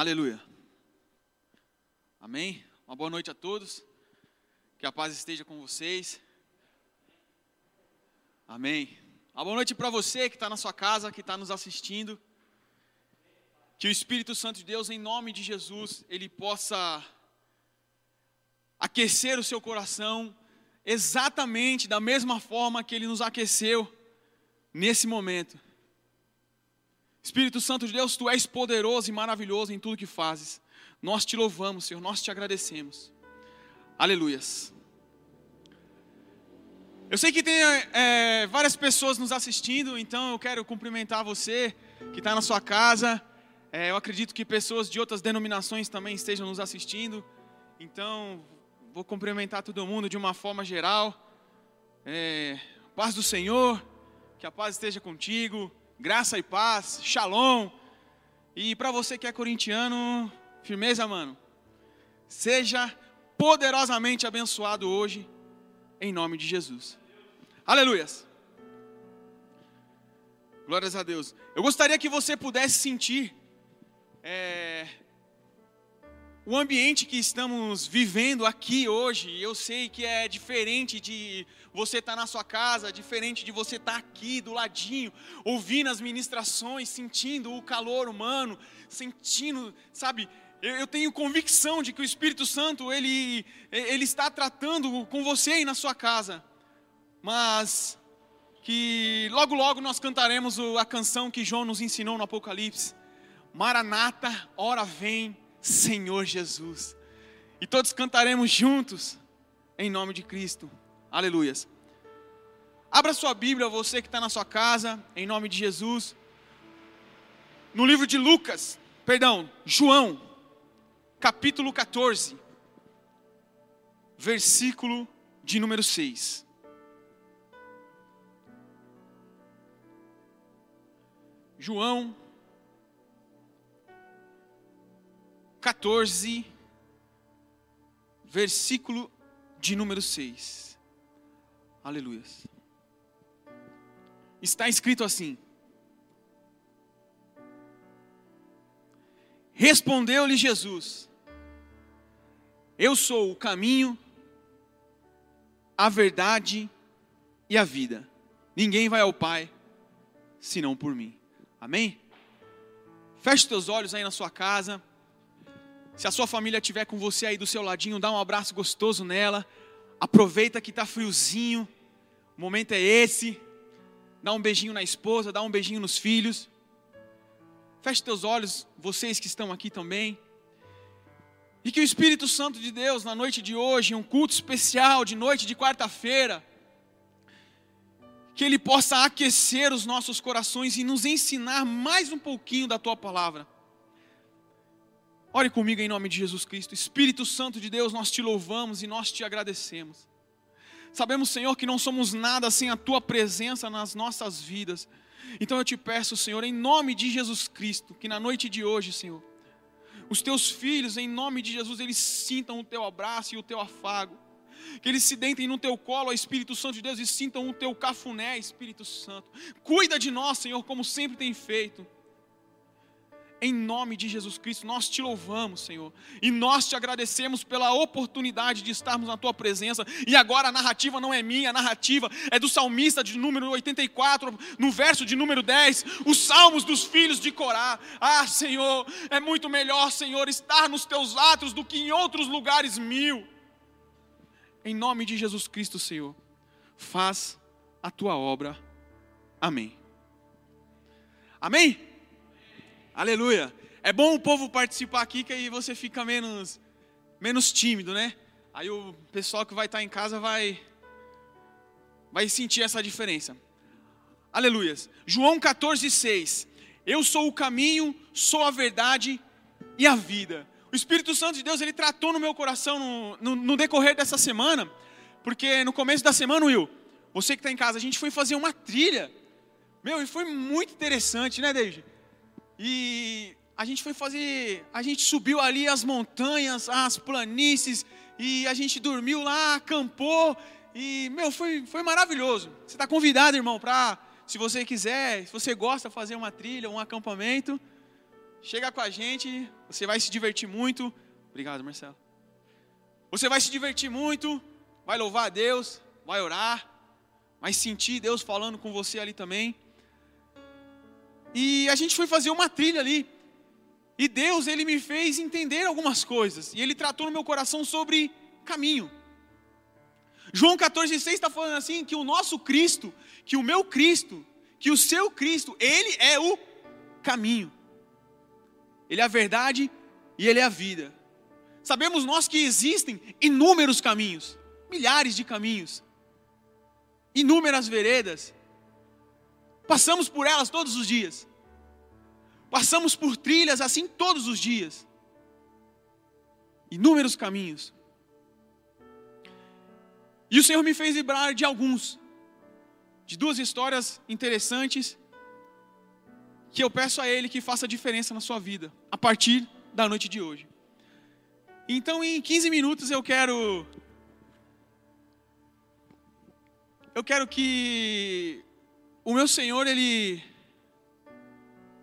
Aleluia. Amém. Uma boa noite a todos. Que a paz esteja com vocês. Amém. Uma boa noite para você que está na sua casa, que está nos assistindo. Que o Espírito Santo de Deus, em nome de Jesus, ele possa aquecer o seu coração exatamente da mesma forma que ele nos aqueceu nesse momento. Espírito Santo de Deus, tu és poderoso e maravilhoso em tudo que fazes. Nós te louvamos, Senhor, nós te agradecemos. Aleluias. Eu sei que tem é, várias pessoas nos assistindo, então eu quero cumprimentar você que está na sua casa. É, eu acredito que pessoas de outras denominações também estejam nos assistindo. Então, vou cumprimentar todo mundo de uma forma geral. É, paz do Senhor, que a paz esteja contigo graça e paz, shalom. E para você que é corintiano, firmeza, mano. Seja poderosamente abençoado hoje, em nome de Jesus. Aleluias. Glórias a Deus. Eu gostaria que você pudesse sentir é, o ambiente que estamos vivendo aqui hoje, eu sei que é diferente de você estar tá na sua casa, diferente de você estar tá aqui do ladinho, ouvindo as ministrações, sentindo o calor humano, sentindo, sabe, eu, tenho convicção de que o Espírito Santo, ele, ele está tratando com você aí na sua casa, mas que logo logo nós cantaremos a canção que João nos ensinou no Apocalipse, Maranata, hora vem, Senhor Jesus. E todos cantaremos juntos, em nome de Cristo. Aleluias. Abra sua Bíblia, você que está na sua casa, em nome de Jesus. No livro de Lucas, perdão, João, capítulo 14, versículo de número 6. João 14, versículo de número 6. Aleluia. Está escrito assim: Respondeu-lhe Jesus: Eu sou o caminho, a verdade e a vida. Ninguém vai ao Pai senão por mim. Amém? Feche teus olhos aí na sua casa. Se a sua família estiver com você aí do seu ladinho, dá um abraço gostoso nela. Aproveita que está friozinho. O momento é esse. Dá um beijinho na esposa, dá um beijinho nos filhos. Feche teus olhos, vocês que estão aqui também. E que o Espírito Santo de Deus, na noite de hoje, um culto especial de noite de quarta-feira, que Ele possa aquecer os nossos corações e nos ensinar mais um pouquinho da Tua palavra. Ore comigo em nome de Jesus Cristo. Espírito Santo de Deus, nós te louvamos e nós te agradecemos. Sabemos, Senhor, que não somos nada sem a tua presença nas nossas vidas. Então eu te peço, Senhor, em nome de Jesus Cristo, que na noite de hoje, Senhor, os teus filhos, em nome de Jesus, eles sintam o teu abraço e o teu afago. Que eles se dentem no teu colo, ó Espírito Santo de Deus, e sintam o teu cafuné, Espírito Santo. Cuida de nós, Senhor, como sempre tem feito. Em nome de Jesus Cristo, nós te louvamos, Senhor, e nós te agradecemos pela oportunidade de estarmos na tua presença. E agora a narrativa não é minha, a narrativa é do salmista de número 84, no verso de número 10, os salmos dos filhos de Corá. Ah, Senhor, é muito melhor, Senhor, estar nos teus atos do que em outros lugares mil. Em nome de Jesus Cristo, Senhor, faz a tua obra. Amém. Amém? Aleluia. É bom o povo participar aqui, que aí você fica menos, menos tímido, né? Aí o pessoal que vai estar em casa vai, vai sentir essa diferença. Aleluias. João 14, 6. Eu sou o caminho, sou a verdade e a vida. O Espírito Santo de Deus, ele tratou no meu coração no, no, no decorrer dessa semana, porque no começo da semana, Will, você que está em casa, a gente foi fazer uma trilha. Meu, e foi muito interessante, né, David? E a gente foi fazer, a gente subiu ali as montanhas, as planícies, e a gente dormiu lá, acampou, e, meu, foi, foi maravilhoso. Você está convidado, irmão, para, se você quiser, se você gosta de fazer uma trilha, um acampamento, chega com a gente, você vai se divertir muito. Obrigado, Marcelo. Você vai se divertir muito, vai louvar a Deus, vai orar, vai sentir Deus falando com você ali também. E a gente foi fazer uma trilha ali. E Deus, ele me fez entender algumas coisas. E ele tratou no meu coração sobre caminho. João 14,6 está falando assim: que o nosso Cristo, que o meu Cristo, que o seu Cristo, ele é o caminho. Ele é a verdade e ele é a vida. Sabemos nós que existem inúmeros caminhos, milhares de caminhos, inúmeras veredas. Passamos por elas todos os dias. Passamos por trilhas assim todos os dias. Inúmeros caminhos. E o Senhor me fez lembrar de alguns, de duas histórias interessantes, que eu peço a Ele que faça diferença na sua vida, a partir da noite de hoje. Então, em 15 minutos, eu quero. Eu quero que o meu Senhor, Ele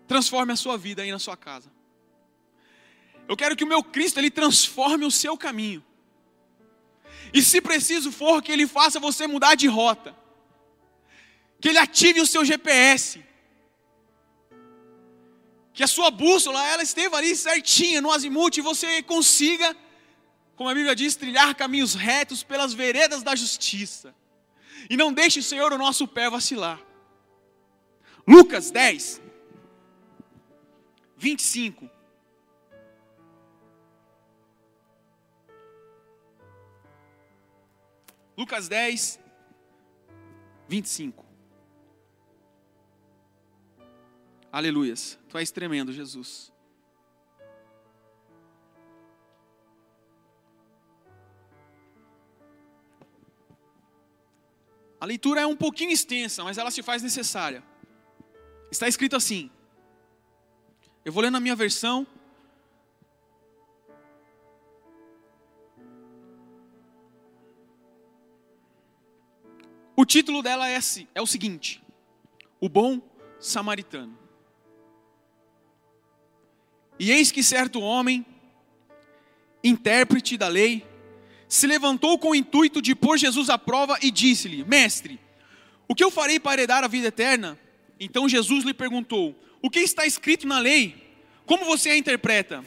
transforme a sua vida aí na sua casa. Eu quero que o meu Cristo ele transforme o seu caminho. E se preciso for que ele faça você mudar de rota. Que ele ative o seu GPS. Que a sua bússola ela esteja ali certinha no azimuth e você consiga, como a Bíblia diz, trilhar caminhos retos pelas veredas da justiça. E não deixe, Senhor, o nosso pé vacilar. Lucas 10, 25. Lucas 10, 25. Aleluias. Tu és tremendo, Jesus. A leitura é um pouquinho extensa, mas ela se faz necessária. Está escrito assim: eu vou ler na minha versão. O título dela é, é o seguinte: O Bom Samaritano. E eis que certo homem, intérprete da lei, se levantou com o intuito de pôr Jesus à prova e disse-lhe: Mestre, o que eu farei para heredar a vida eterna? Então Jesus lhe perguntou: o que está escrito na lei? Como você a interpreta?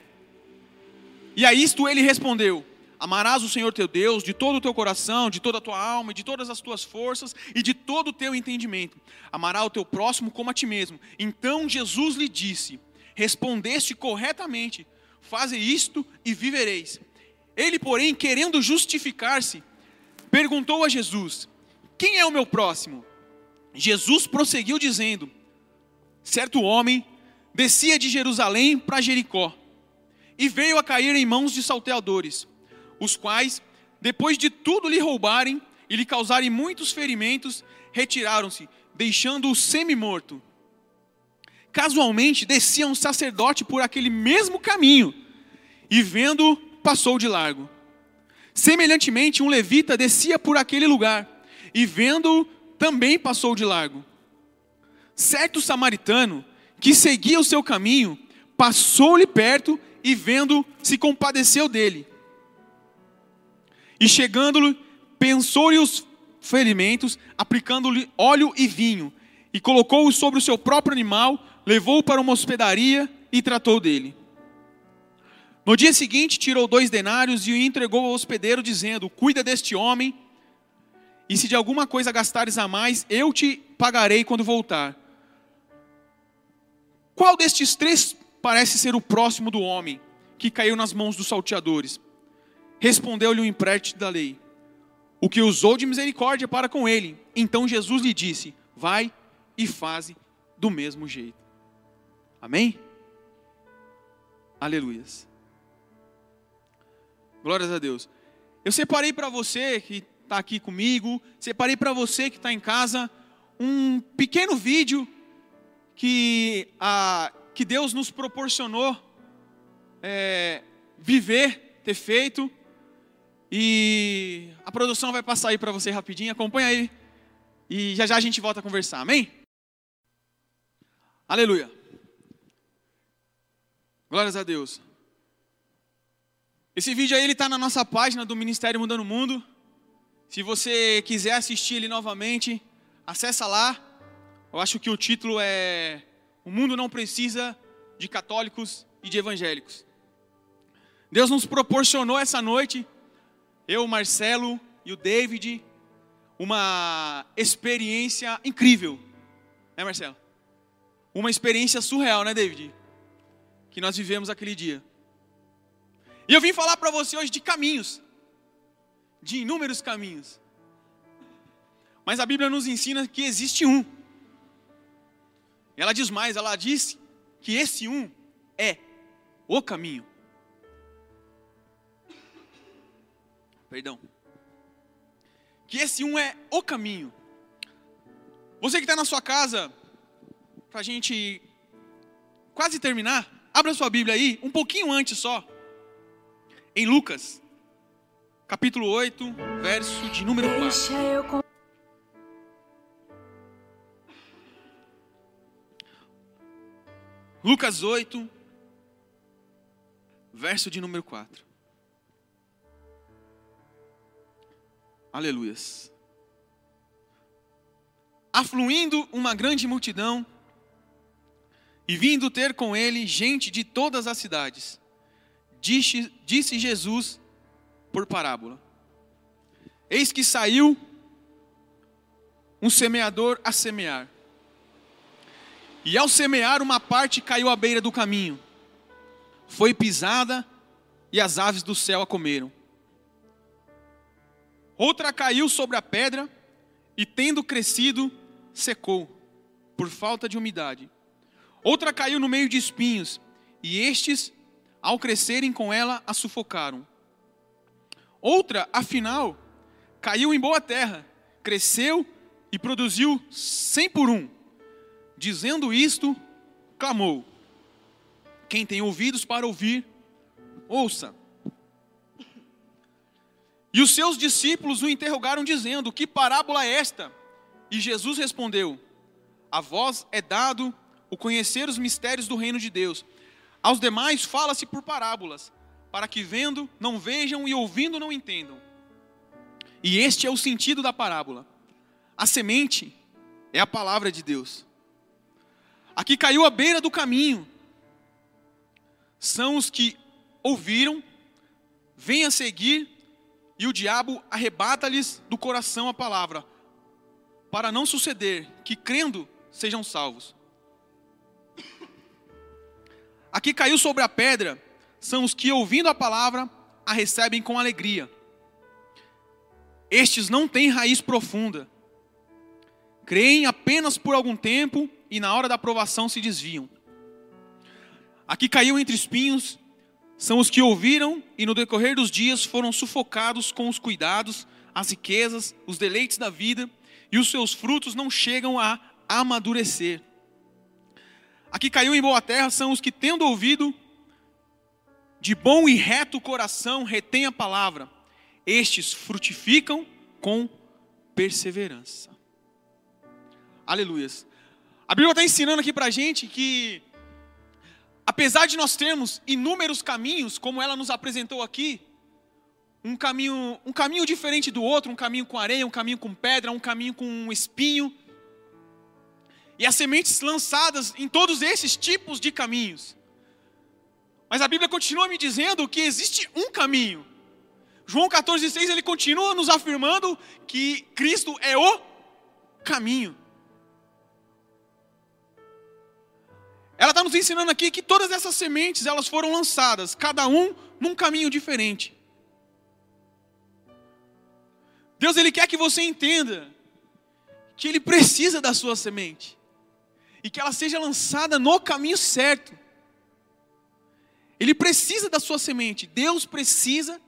E a isto ele respondeu: Amarás o Senhor teu Deus de todo o teu coração, de toda a tua alma, de todas as tuas forças e de todo o teu entendimento. Amará o teu próximo como a ti mesmo. Então Jesus lhe disse: Respondeste corretamente, faze isto e vivereis. Ele, porém, querendo justificar-se, perguntou a Jesus: Quem é o meu próximo? Jesus prosseguiu dizendo: certo homem descia de Jerusalém para Jericó e veio a cair em mãos de salteadores, os quais, depois de tudo lhe roubarem e lhe causarem muitos ferimentos, retiraram-se, deixando-o semi-morto. Casualmente descia um sacerdote por aquele mesmo caminho e, vendo, passou de largo. Semelhantemente, um levita descia por aquele lugar e, vendo, também passou de largo certo samaritano que seguia o seu caminho, passou-lhe perto e vendo, se compadeceu dele. E chegando-lhe, pensou-lhe os ferimentos, aplicando-lhe óleo e vinho, e colocou-o sobre o seu próprio animal, levou-o para uma hospedaria e tratou dele. No dia seguinte, tirou dois denários e o entregou ao hospedeiro, dizendo: Cuida deste homem, e se de alguma coisa gastares a mais, eu te pagarei quando voltar. Qual destes três parece ser o próximo do homem que caiu nas mãos dos salteadores? Respondeu-lhe o empréstimo da lei, o que usou de misericórdia para com ele. Então Jesus lhe disse: Vai e faze do mesmo jeito. Amém? Aleluias. Glórias a Deus. Eu separei para você que está aqui comigo, separei para você que está em casa, um pequeno vídeo que, a, que Deus nos proporcionou é, viver, ter feito. E a produção vai passar aí para você rapidinho, acompanha aí. E já já a gente volta a conversar, amém? Aleluia. Glórias a Deus. Esse vídeo aí ele está na nossa página do Ministério Mudando o Mundo. Se você quiser assistir ele novamente, acessa lá. Eu acho que o título é O mundo não precisa de católicos e de evangélicos. Deus nos proporcionou essa noite, eu, Marcelo e o David, uma experiência incrível. Né, Marcelo? Uma experiência surreal, né, David? Que nós vivemos aquele dia. E eu vim falar para você hoje de caminhos, de inúmeros caminhos. Mas a Bíblia nos ensina que existe um. Ela diz mais, ela diz que esse um é o caminho. Perdão. Que esse um é o caminho. Você que está na sua casa, para a gente quase terminar, abra sua Bíblia aí, um pouquinho antes só em Lucas, capítulo 8, verso de número 4. Lucas 8, verso de número 4. Aleluias. Afluindo uma grande multidão, e vindo ter com ele gente de todas as cidades, disse, disse Jesus por parábola: Eis que saiu um semeador a semear. E ao semear, uma parte caiu à beira do caminho, foi pisada e as aves do céu a comeram. Outra caiu sobre a pedra e, tendo crescido, secou, por falta de umidade. Outra caiu no meio de espinhos, e estes ao crescerem com ela, a sufocaram. Outra, afinal, caiu em boa terra, cresceu e produziu cem por um. Dizendo isto, clamou: Quem tem ouvidos para ouvir, ouça. E os seus discípulos o interrogaram, dizendo: Que parábola é esta? E Jesus respondeu: A vós é dado o conhecer os mistérios do reino de Deus aos demais fala-se por parábolas, para que vendo não vejam e ouvindo não entendam. E este é o sentido da parábola. A semente é a palavra de Deus. Aqui caiu à beira do caminho. São os que ouviram, vêm a seguir, e o diabo arrebata-lhes do coração a palavra, para não suceder que, crendo, sejam salvos. Aqui caiu sobre a pedra são os que, ouvindo a palavra, a recebem com alegria. Estes não têm raiz profunda, creem apenas por algum tempo e na hora da aprovação se desviam. Aqui caiu entre espinhos são os que ouviram e no decorrer dos dias foram sufocados com os cuidados, as riquezas, os deleites da vida, e os seus frutos não chegam a amadurecer. Aqui caiu em boa terra são os que, tendo ouvido, de bom e reto coração, retém a palavra. Estes frutificam com perseverança. Aleluias. A Bíblia está ensinando aqui para a gente que, apesar de nós termos inúmeros caminhos, como ela nos apresentou aqui, um caminho, um caminho diferente do outro, um caminho com areia, um caminho com pedra, um caminho com um espinho, e as sementes lançadas em todos esses tipos de caminhos. Mas a Bíblia continua me dizendo que existe um caminho. João 14,6 ele continua nos afirmando que Cristo é o caminho. Ela está nos ensinando aqui que todas essas sementes elas foram lançadas, cada um num caminho diferente. Deus ele quer que você entenda que ele precisa da sua semente e que ela seja lançada no caminho certo. Ele precisa da sua semente. Deus precisa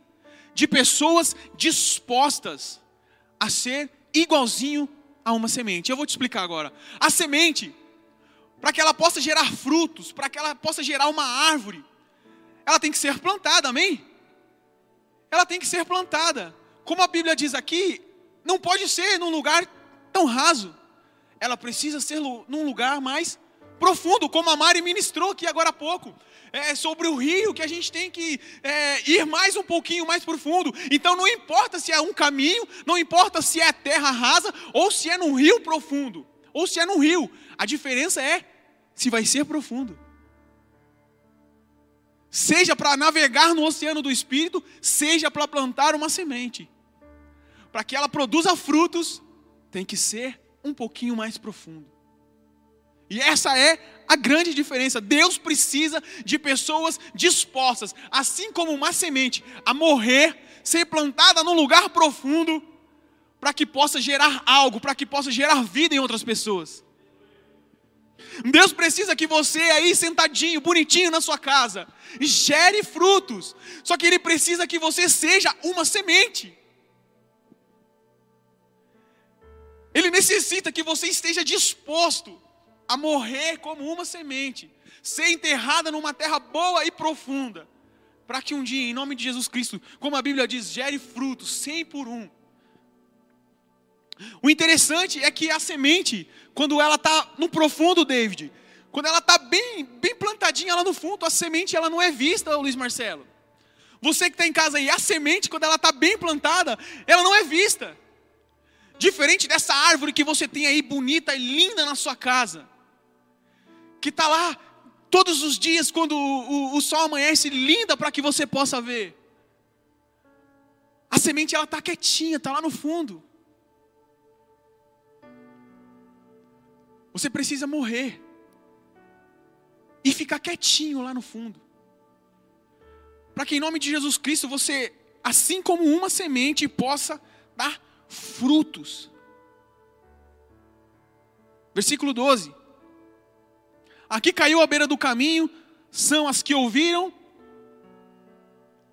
de pessoas dispostas a ser igualzinho a uma semente. Eu vou te explicar agora. A semente, para que ela possa gerar frutos, para que ela possa gerar uma árvore, ela tem que ser plantada, amém? Ela tem que ser plantada. Como a Bíblia diz aqui, não pode ser num lugar tão raso ela precisa ser num lugar mais profundo, como a Mari ministrou aqui agora há pouco. É sobre o rio que a gente tem que é, ir mais um pouquinho mais profundo. Então não importa se é um caminho, não importa se é terra rasa ou se é num rio profundo, ou se é num rio. A diferença é se vai ser profundo. Seja para navegar no oceano do espírito, seja para plantar uma semente. Para que ela produza frutos, tem que ser um pouquinho mais profundo. E essa é a grande diferença. Deus precisa de pessoas dispostas, assim como uma semente, a morrer, ser plantada num lugar profundo, para que possa gerar algo, para que possa gerar vida em outras pessoas. Deus precisa que você aí sentadinho, bonitinho na sua casa, gere frutos. Só que Ele precisa que você seja uma semente. Ele necessita que você esteja disposto a morrer como uma semente, ser enterrada numa terra boa e profunda, para que um dia, em nome de Jesus Cristo, como a Bíblia diz, gere frutos, cem por um. O interessante é que a semente, quando ela está no profundo, David, quando ela está bem, bem plantadinha lá no fundo, a semente ela não é vista, Luiz Marcelo. Você que está em casa aí, a semente, quando ela está bem plantada, ela não é vista. Diferente dessa árvore que você tem aí bonita e linda na sua casa que está lá todos os dias quando o, o, o sol amanhece, linda para que você possa ver. A semente ela está quietinha, está lá no fundo. Você precisa morrer e ficar quietinho lá no fundo. Para que em nome de Jesus Cristo você, assim como uma semente, possa dar frutos. Versículo 12. Aqui caiu à beira do caminho, são as que ouviram,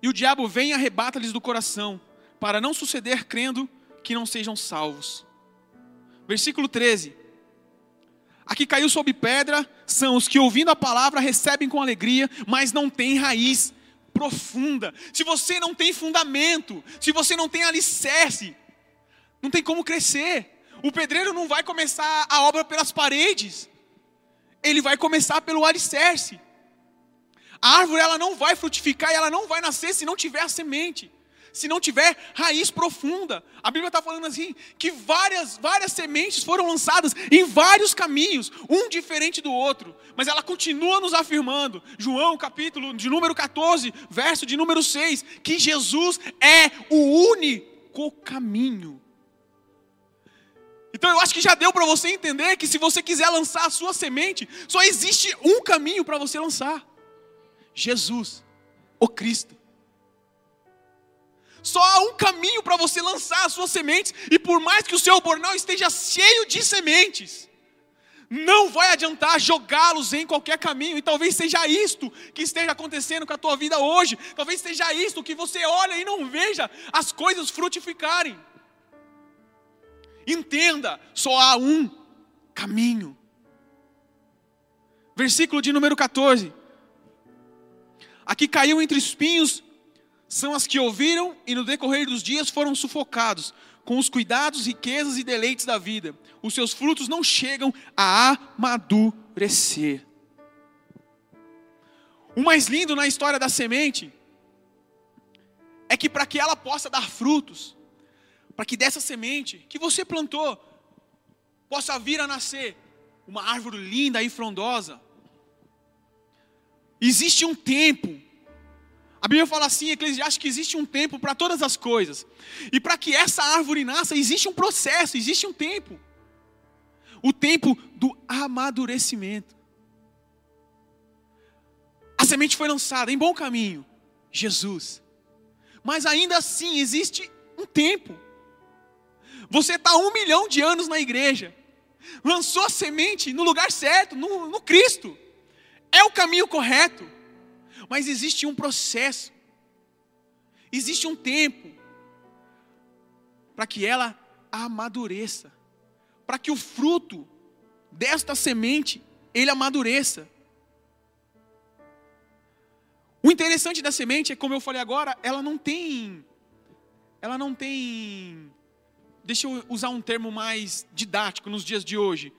e o diabo vem e arrebata-lhes do coração, para não suceder crendo que não sejam salvos. Versículo 13. Aqui caiu sob pedra, são os que ouvindo a palavra recebem com alegria, mas não têm raiz profunda. Se você não tem fundamento, se você não tem alicerce, não tem como crescer. O pedreiro não vai começar a obra pelas paredes ele vai começar pelo alicerce. A árvore ela não vai frutificar e ela não vai nascer se não tiver a semente, se não tiver raiz profunda. A Bíblia está falando assim que várias, várias sementes foram lançadas em vários caminhos, um diferente do outro, mas ela continua nos afirmando, João capítulo de número 14, verso de número 6, que Jesus é o único caminho. Então eu acho que já deu para você entender que se você quiser lançar a sua semente, só existe um caminho para você lançar: Jesus, o Cristo. Só há um caminho para você lançar as suas sementes, e por mais que o seu bornal esteja cheio de sementes, não vai adiantar jogá-los em qualquer caminho, e talvez seja isto que esteja acontecendo com a tua vida hoje, talvez seja isto que você olha e não veja as coisas frutificarem. Entenda, só há um caminho. Versículo de número 14. Aqui caiu entre espinhos, são as que ouviram e no decorrer dos dias foram sufocados com os cuidados, riquezas e deleites da vida. Os seus frutos não chegam a amadurecer. O mais lindo na história da semente é que para que ela possa dar frutos, para que dessa semente que você plantou possa vir a nascer uma árvore linda e frondosa. Existe um tempo. A Bíblia fala assim, Eclesiastes, que existe um tempo para todas as coisas. E para que essa árvore nasça, existe um processo, existe um tempo. O tempo do amadurecimento. A semente foi lançada em bom caminho, Jesus. Mas ainda assim existe um tempo. Você está um milhão de anos na igreja, lançou a semente no lugar certo, no, no Cristo, é o caminho correto, mas existe um processo, existe um tempo para que ela amadureça, para que o fruto desta semente ele amadureça. O interessante da semente é, como eu falei agora, ela não tem, ela não tem deixa eu usar um termo mais didático nos dias de hoje.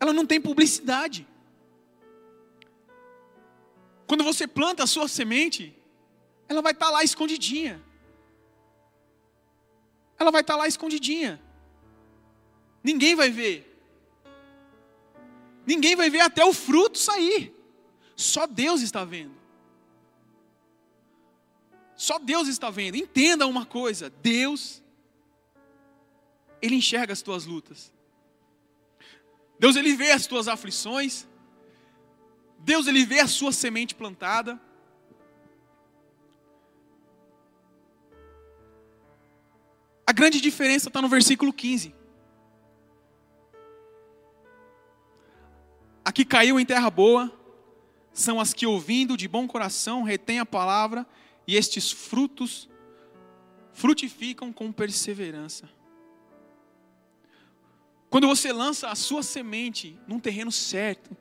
Ela não tem publicidade. Quando você planta a sua semente, ela vai estar tá lá escondidinha. Ela vai estar tá lá escondidinha. Ninguém vai ver. Ninguém vai ver até o fruto sair. Só Deus está vendo. Só Deus está vendo. Entenda uma coisa: Deus, Ele enxerga as tuas lutas. Deus, Ele vê as tuas aflições. Deus, Ele vê a sua semente plantada. A grande diferença está no versículo 15. A que caiu em terra boa são as que, ouvindo de bom coração, retêm a palavra e estes frutos frutificam com perseverança. Quando você lança a sua semente num terreno certo,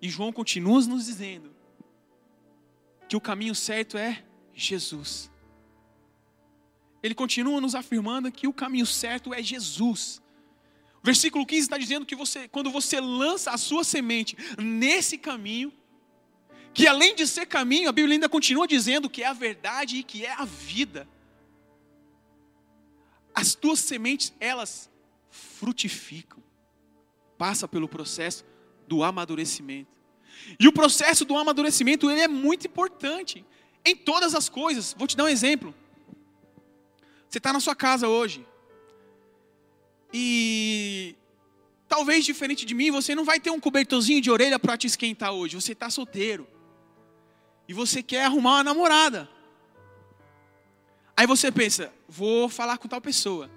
e João continua nos dizendo que o caminho certo é Jesus. Ele continua nos afirmando que o caminho certo é Jesus. Versículo 15 está dizendo que você, quando você lança a sua semente nesse caminho, que além de ser caminho, a Bíblia ainda continua dizendo que é a verdade e que é a vida. As tuas sementes, elas frutificam. Passa pelo processo do amadurecimento. E o processo do amadurecimento, ele é muito importante em todas as coisas. Vou te dar um exemplo. Você está na sua casa hoje. E talvez diferente de mim, você não vai ter um cobertorzinho de orelha para te esquentar hoje. Você está solteiro. E você quer arrumar uma namorada. Aí você pensa, vou falar com tal pessoa.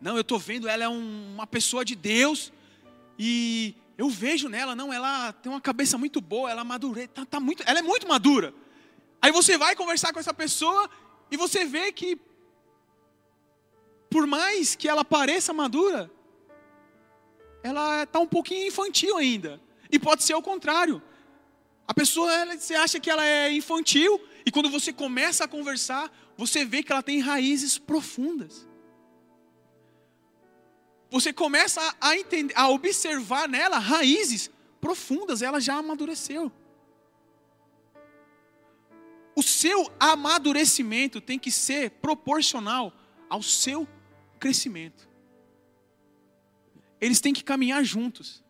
Não, eu estou vendo, ela é um, uma pessoa de Deus. E eu vejo nela, não, ela tem uma cabeça muito boa, ela madure, tá, tá muito, ela é muito madura. Aí você vai conversar com essa pessoa e você vê que por mais que ela pareça madura, ela está um pouquinho infantil ainda. E pode ser o contrário. A pessoa, ela, você acha que ela é infantil, e quando você começa a conversar, você vê que ela tem raízes profundas. Você começa a, entender, a observar nela raízes profundas, ela já amadureceu. O seu amadurecimento tem que ser proporcional ao seu crescimento. Eles têm que caminhar juntos.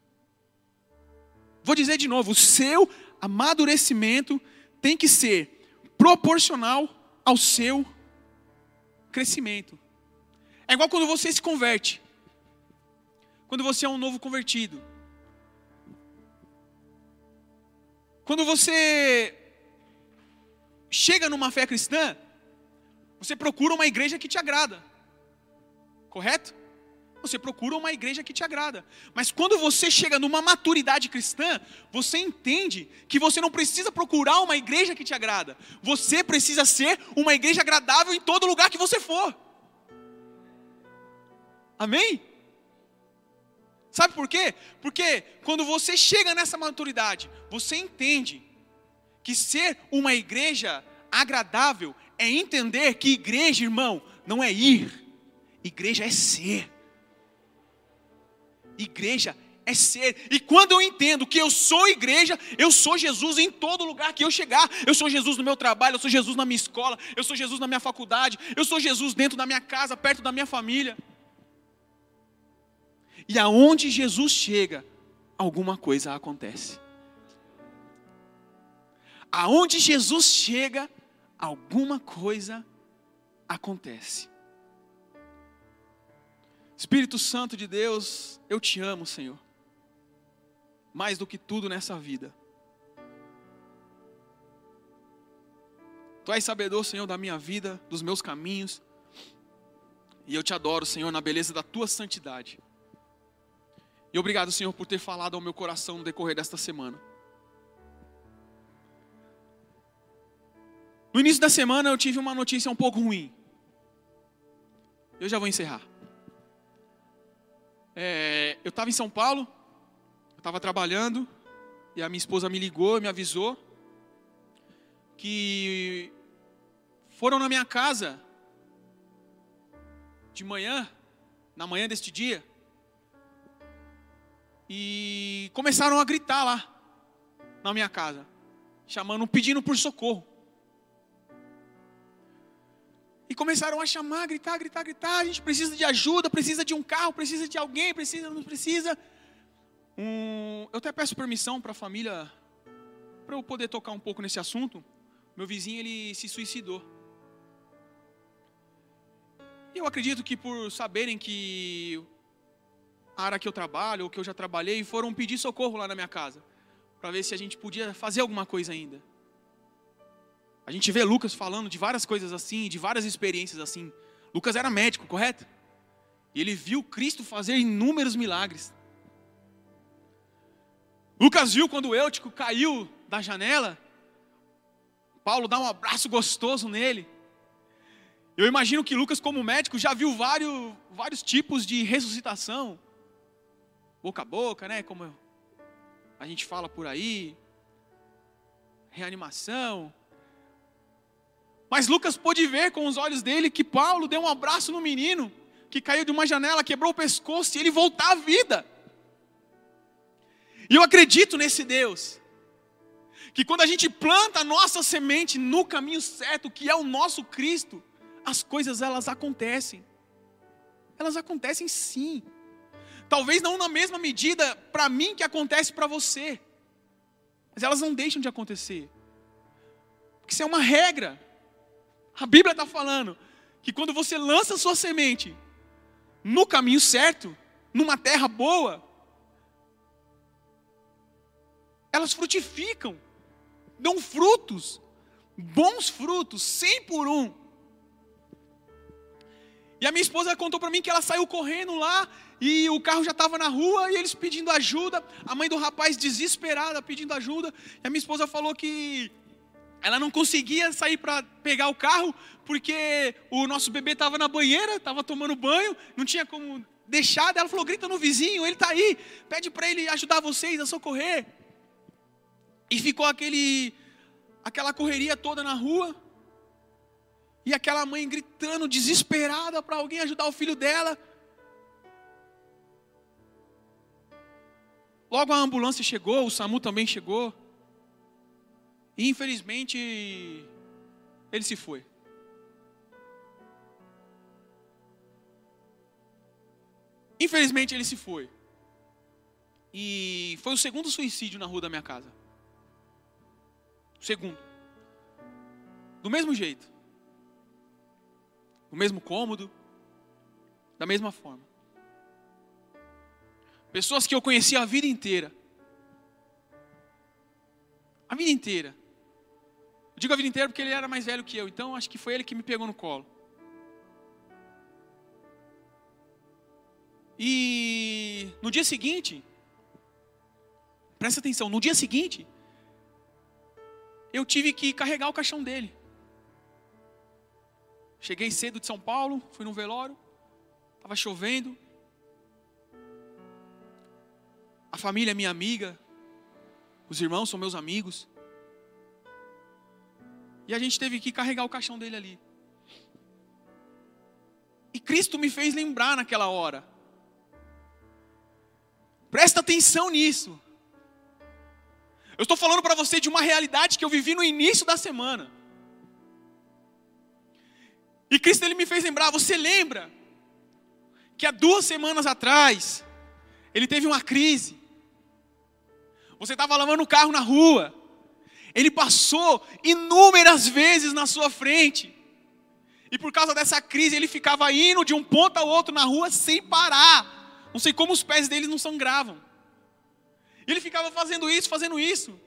Vou dizer de novo: o seu amadurecimento tem que ser proporcional ao seu crescimento. É igual quando você se converte. Quando você é um novo convertido. Quando você chega numa fé cristã, você procura uma igreja que te agrada. Correto? Você procura uma igreja que te agrada. Mas quando você chega numa maturidade cristã, você entende que você não precisa procurar uma igreja que te agrada. Você precisa ser uma igreja agradável em todo lugar que você for. Amém? Sabe por quê? Porque quando você chega nessa maturidade, você entende que ser uma igreja agradável é entender que igreja, irmão, não é ir Igreja é ser. Igreja é ser. E quando eu entendo que eu sou igreja, eu sou Jesus em todo lugar que eu chegar. Eu sou Jesus no meu trabalho, eu sou Jesus na minha escola, eu sou Jesus na minha faculdade, eu sou Jesus dentro da minha casa, perto da minha família. E aonde Jesus chega, alguma coisa acontece. Aonde Jesus chega, alguma coisa acontece. Espírito Santo de Deus, eu te amo, Senhor, mais do que tudo nessa vida. Tu és sabedor, Senhor, da minha vida, dos meus caminhos, e eu te adoro, Senhor, na beleza da tua santidade. E obrigado, Senhor, por ter falado ao meu coração no decorrer desta semana. No início da semana eu tive uma notícia um pouco ruim. Eu já vou encerrar. É, eu estava em São Paulo, eu estava trabalhando, e a minha esposa me ligou, me avisou que foram na minha casa de manhã, na manhã deste dia, e começaram a gritar lá na minha casa. chamando, pedindo por socorro. E começaram a chamar, gritar, gritar, gritar. A gente precisa de ajuda, precisa de um carro, precisa de alguém, precisa, não precisa. Um, eu até peço permissão para a família, para eu poder tocar um pouco nesse assunto. Meu vizinho, ele se suicidou. E eu acredito que por saberem que área que eu trabalho, ou que eu já trabalhei, foram pedir socorro lá na minha casa. Para ver se a gente podia fazer alguma coisa ainda. A gente vê Lucas falando de várias coisas assim, de várias experiências assim. Lucas era médico, correto? E ele viu Cristo fazer inúmeros milagres. Lucas viu quando o Eutico caiu da janela. Paulo dá um abraço gostoso nele. Eu imagino que Lucas, como médico, já viu vários, vários tipos de ressuscitação. Boca a boca, né? Como a gente fala por aí. Reanimação. Mas Lucas pôde ver com os olhos dele que Paulo deu um abraço no menino que caiu de uma janela, quebrou o pescoço e ele voltar à vida. E eu acredito nesse Deus. Que quando a gente planta a nossa semente no caminho certo, que é o nosso Cristo, as coisas elas acontecem. Elas acontecem sim. Talvez não na mesma medida para mim que acontece para você. Mas elas não deixam de acontecer. Porque isso é uma regra. A Bíblia está falando que quando você lança a sua semente no caminho certo, numa terra boa, elas frutificam, dão frutos, bons frutos, cem por um. E a minha esposa contou para mim que ela saiu correndo lá e o carro já estava na rua e eles pedindo ajuda. A mãe do rapaz desesperada pedindo ajuda. E a minha esposa falou que ela não conseguia sair para pegar o carro porque o nosso bebê estava na banheira, estava tomando banho, não tinha como deixar. Ela falou: grita no vizinho, ele está aí, pede para ele ajudar vocês a socorrer. E ficou aquele, aquela correria toda na rua. E aquela mãe gritando, desesperada para alguém ajudar o filho dela. Logo a ambulância chegou, o SAMU também chegou. E infelizmente ele se foi. Infelizmente ele se foi. E foi o segundo suicídio na rua da minha casa. O segundo. Do mesmo jeito no mesmo cômodo, da mesma forma. Pessoas que eu conheci a vida inteira. A vida inteira. Eu digo a vida inteira porque ele era mais velho que eu, então acho que foi ele que me pegou no colo. E no dia seguinte, presta atenção, no dia seguinte, eu tive que carregar o caixão dele. Cheguei cedo de São Paulo, fui no velório, estava chovendo. A família é minha amiga, os irmãos são meus amigos. E a gente teve que carregar o caixão dele ali. E Cristo me fez lembrar naquela hora. Presta atenção nisso. Eu estou falando para você de uma realidade que eu vivi no início da semana. E Cristo ele me fez lembrar, você lembra que há duas semanas atrás ele teve uma crise. Você estava lavando o carro na rua. Ele passou inúmeras vezes na sua frente. E por causa dessa crise ele ficava indo de um ponto ao outro na rua sem parar. Não sei como os pés dele não sangravam. Ele ficava fazendo isso, fazendo isso.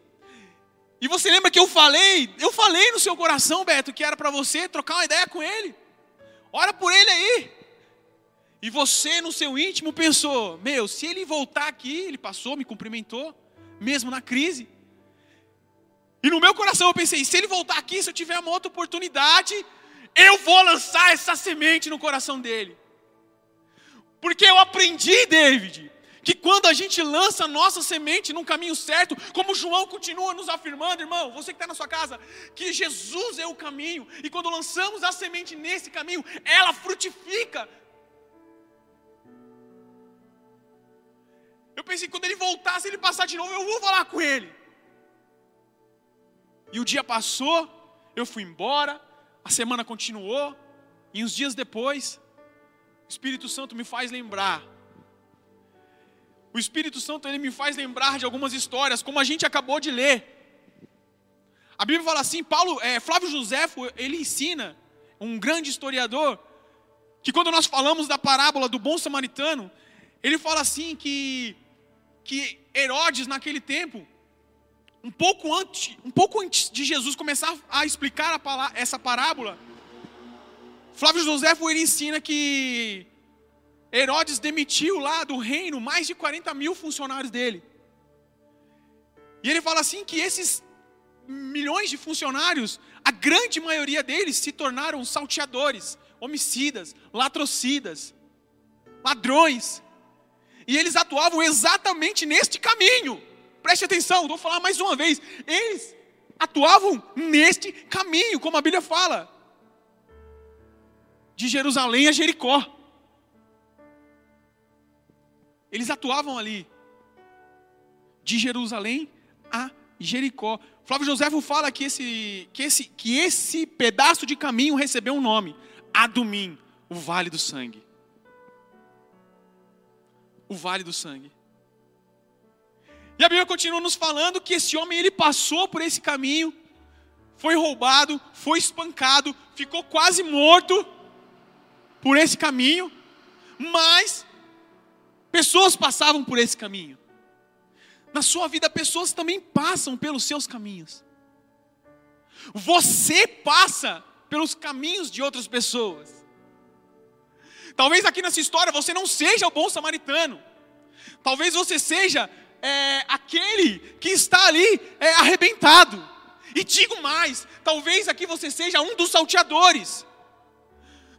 E você lembra que eu falei, eu falei no seu coração, Beto, que era para você trocar uma ideia com ele. Ora por ele aí. E você no seu íntimo pensou: "Meu, se ele voltar aqui, ele passou, me cumprimentou, mesmo na crise". E no meu coração eu pensei: se ele voltar aqui, se eu tiver uma outra oportunidade, eu vou lançar essa semente no coração dele. Porque eu aprendi, David, que quando a gente lança a nossa semente num caminho certo, como João continua nos afirmando, irmão, você que está na sua casa, que Jesus é o caminho, e quando lançamos a semente nesse caminho, ela frutifica. Eu pensei que quando ele voltasse, ele passar de novo, eu vou falar com ele. E o dia passou, eu fui embora, a semana continuou, e uns dias depois, o Espírito Santo me faz lembrar. O Espírito Santo ele me faz lembrar de algumas histórias, como a gente acabou de ler. A Bíblia fala assim, Paulo, é, Flávio Joséfo, ele ensina, um grande historiador, que quando nós falamos da parábola do bom samaritano, ele fala assim que, que Herodes naquele tempo, um pouco antes, um pouco antes de Jesus começar a explicar a, essa parábola, Flávio Joséfo ele ensina que Herodes demitiu lá do reino mais de 40 mil funcionários dele. E ele fala assim que esses milhões de funcionários, a grande maioria deles se tornaram salteadores, homicidas, latrocidas, ladrões. E eles atuavam exatamente neste caminho. Preste atenção, vou falar mais uma vez. Eles atuavam neste caminho, como a Bíblia fala. De Jerusalém a Jericó. Eles atuavam ali. De Jerusalém a Jericó. Flávio Josefo fala que esse, que, esse, que esse pedaço de caminho recebeu um nome: Adumim, o Vale do Sangue. O Vale do Sangue. E a Bíblia continua nos falando que esse homem ele passou por esse caminho, foi roubado, foi espancado, ficou quase morto por esse caminho, mas pessoas passavam por esse caminho. Na sua vida, pessoas também passam pelos seus caminhos. Você passa pelos caminhos de outras pessoas. Talvez aqui nessa história você não seja o bom samaritano. Talvez você seja é, aquele que está ali é, arrebentado. E digo mais: talvez aqui você seja um dos salteadores.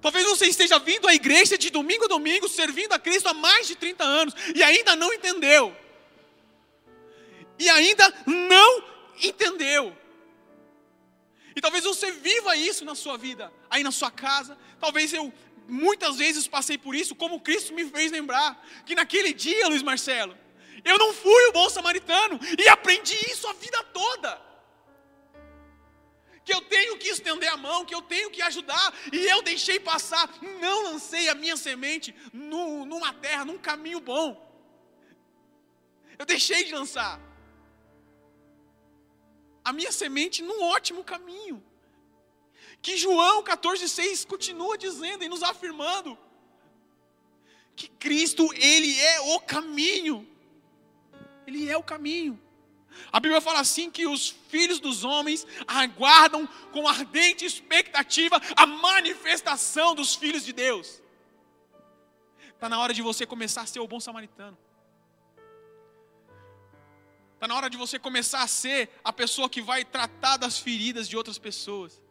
Talvez você esteja vindo à igreja de domingo a domingo, servindo a Cristo há mais de 30 anos e ainda não entendeu e ainda não entendeu. E talvez você viva isso na sua vida, aí na sua casa. Talvez eu muitas vezes passei por isso, como Cristo me fez lembrar que naquele dia, Luiz Marcelo, eu não fui o bom samaritano e aprendi isso a vida toda. Que eu tenho que estender a mão, que eu tenho que ajudar, e eu deixei passar, não lancei a minha semente no, numa terra, num caminho bom. Eu deixei de lançar a minha semente num ótimo caminho. Que João 14,6 continua dizendo e nos afirmando que Cristo, Ele é o caminho. Ele é o caminho. A Bíblia fala assim que os filhos dos homens aguardam com ardente expectativa a manifestação dos filhos de Deus. Está na hora de você começar a ser o bom samaritano. Está na hora de você começar a ser a pessoa que vai tratar das feridas de outras pessoas.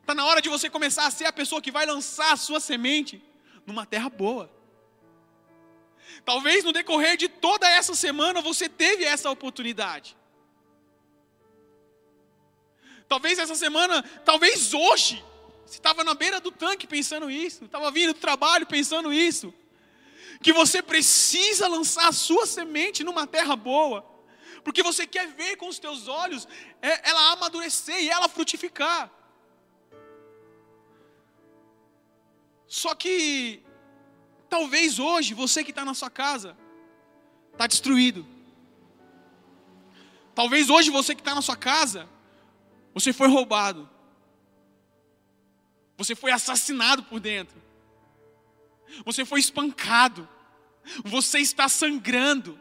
Está na hora de você começar a ser a pessoa que vai lançar a sua semente numa terra boa. Talvez no decorrer de toda essa semana você teve essa oportunidade. Talvez essa semana, talvez hoje, você estava na beira do tanque pensando isso, estava vindo do trabalho pensando isso, que você precisa lançar a sua semente numa terra boa porque você quer ver com os teus olhos é, ela amadurecer e ela frutificar. Só que talvez hoje você que está na sua casa está destruído. Talvez hoje você que está na sua casa você foi roubado. Você foi assassinado por dentro. Você foi espancado. Você está sangrando.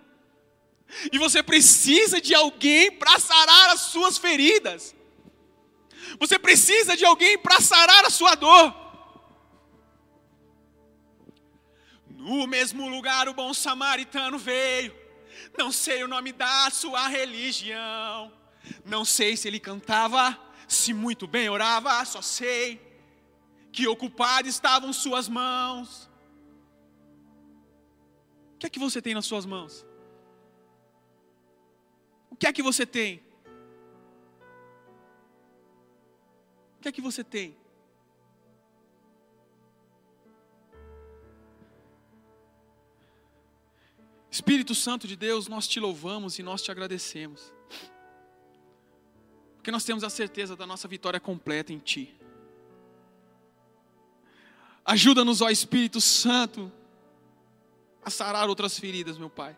E você precisa de alguém para sarar as suas feridas. Você precisa de alguém para sarar a sua dor. No mesmo lugar o bom samaritano veio. Não sei o nome da sua religião. Não sei se ele cantava, se muito bem orava, só sei que ocupadas estavam suas mãos. O que é que você tem nas suas mãos? O que é que você tem? O que é que você tem? Espírito Santo de Deus, nós te louvamos e nós te agradecemos. Porque nós temos a certeza da nossa vitória completa em Ti. Ajuda-nos, ó Espírito Santo, a sarar outras feridas, meu Pai.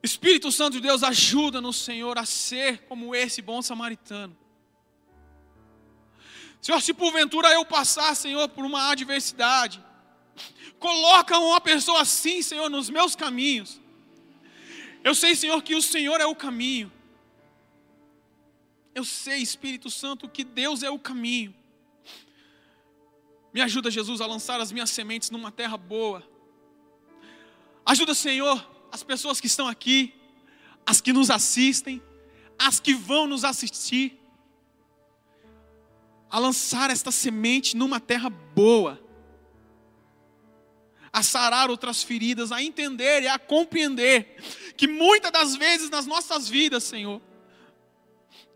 Espírito Santo de Deus, ajuda-nos, Senhor, a ser como esse bom samaritano. Senhor, se porventura eu passar, Senhor, por uma adversidade, coloca uma pessoa assim, Senhor, nos meus caminhos. Eu sei, Senhor, que o Senhor é o caminho. Eu sei, Espírito Santo, que Deus é o caminho. Me ajuda, Jesus, a lançar as minhas sementes numa terra boa. Ajuda, Senhor, as pessoas que estão aqui, as que nos assistem, as que vão nos assistir, a lançar esta semente numa terra boa, a sarar outras feridas, a entender e a compreender que muitas das vezes nas nossas vidas, Senhor,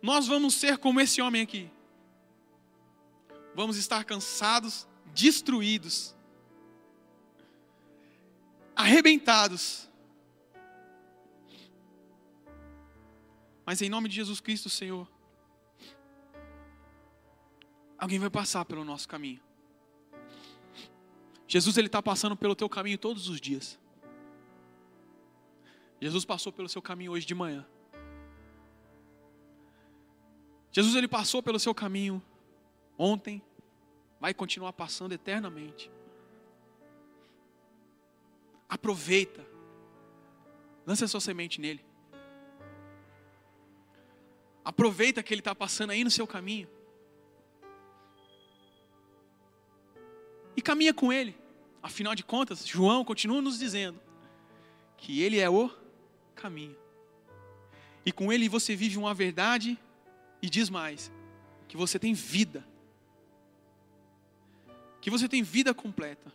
nós vamos ser como esse homem aqui. Vamos estar cansados, destruídos, arrebentados. Mas em nome de Jesus Cristo, Senhor, alguém vai passar pelo nosso caminho. Jesus ele está passando pelo teu caminho todos os dias. Jesus passou pelo seu caminho hoje de manhã. Jesus ele passou pelo seu caminho ontem, vai continuar passando eternamente. Aproveita, lance a sua semente nele. Aproveita que ele está passando aí no seu caminho. E caminha com ele. Afinal de contas, João continua nos dizendo que ele é o caminho. E com ele você vive uma verdade e diz mais: que você tem vida. Que você tem vida completa.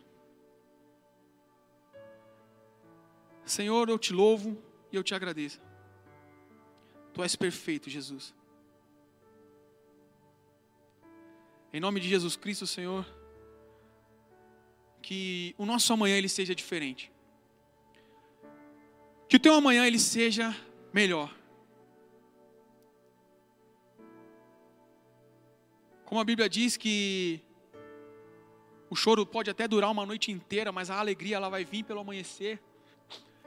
Senhor, eu te louvo e eu te agradeço. Tu és perfeito, Jesus. Em nome de Jesus Cristo, Senhor, que o nosso amanhã ele seja diferente. Que o teu amanhã ele seja melhor. Como a Bíblia diz que o choro pode até durar uma noite inteira, mas a alegria ela vai vir pelo amanhecer.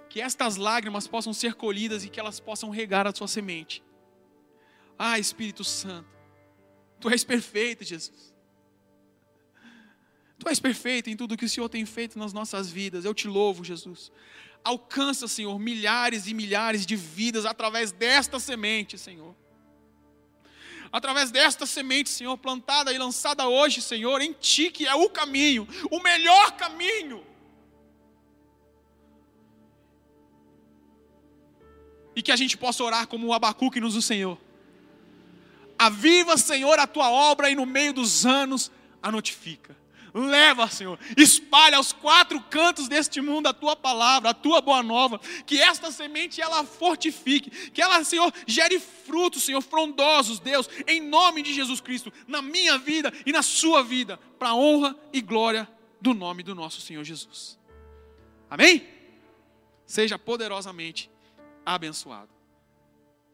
Que estas lágrimas possam ser colhidas e que elas possam regar a sua semente. Ah, Espírito Santo, Tu és perfeito, Jesus. Tu és perfeito em tudo que o Senhor tem feito nas nossas vidas. Eu te louvo, Jesus. Alcança, Senhor, milhares e milhares de vidas através desta semente, Senhor através desta semente, Senhor, plantada e lançada hoje, Senhor, em Ti, que é o caminho, o melhor caminho. E que a gente possa orar como o Abacuque nos o Senhor. Aviva, Senhor, a tua obra e no meio dos anos a notifica. Leva, Senhor, espalha aos quatro cantos deste mundo a tua palavra, a tua boa nova, que esta semente ela fortifique, que ela, Senhor, gere frutos, Senhor, frondosos, Deus, em nome de Jesus Cristo, na minha vida e na sua vida, para a honra e glória do nome do nosso Senhor Jesus. Amém? Seja poderosamente abençoado.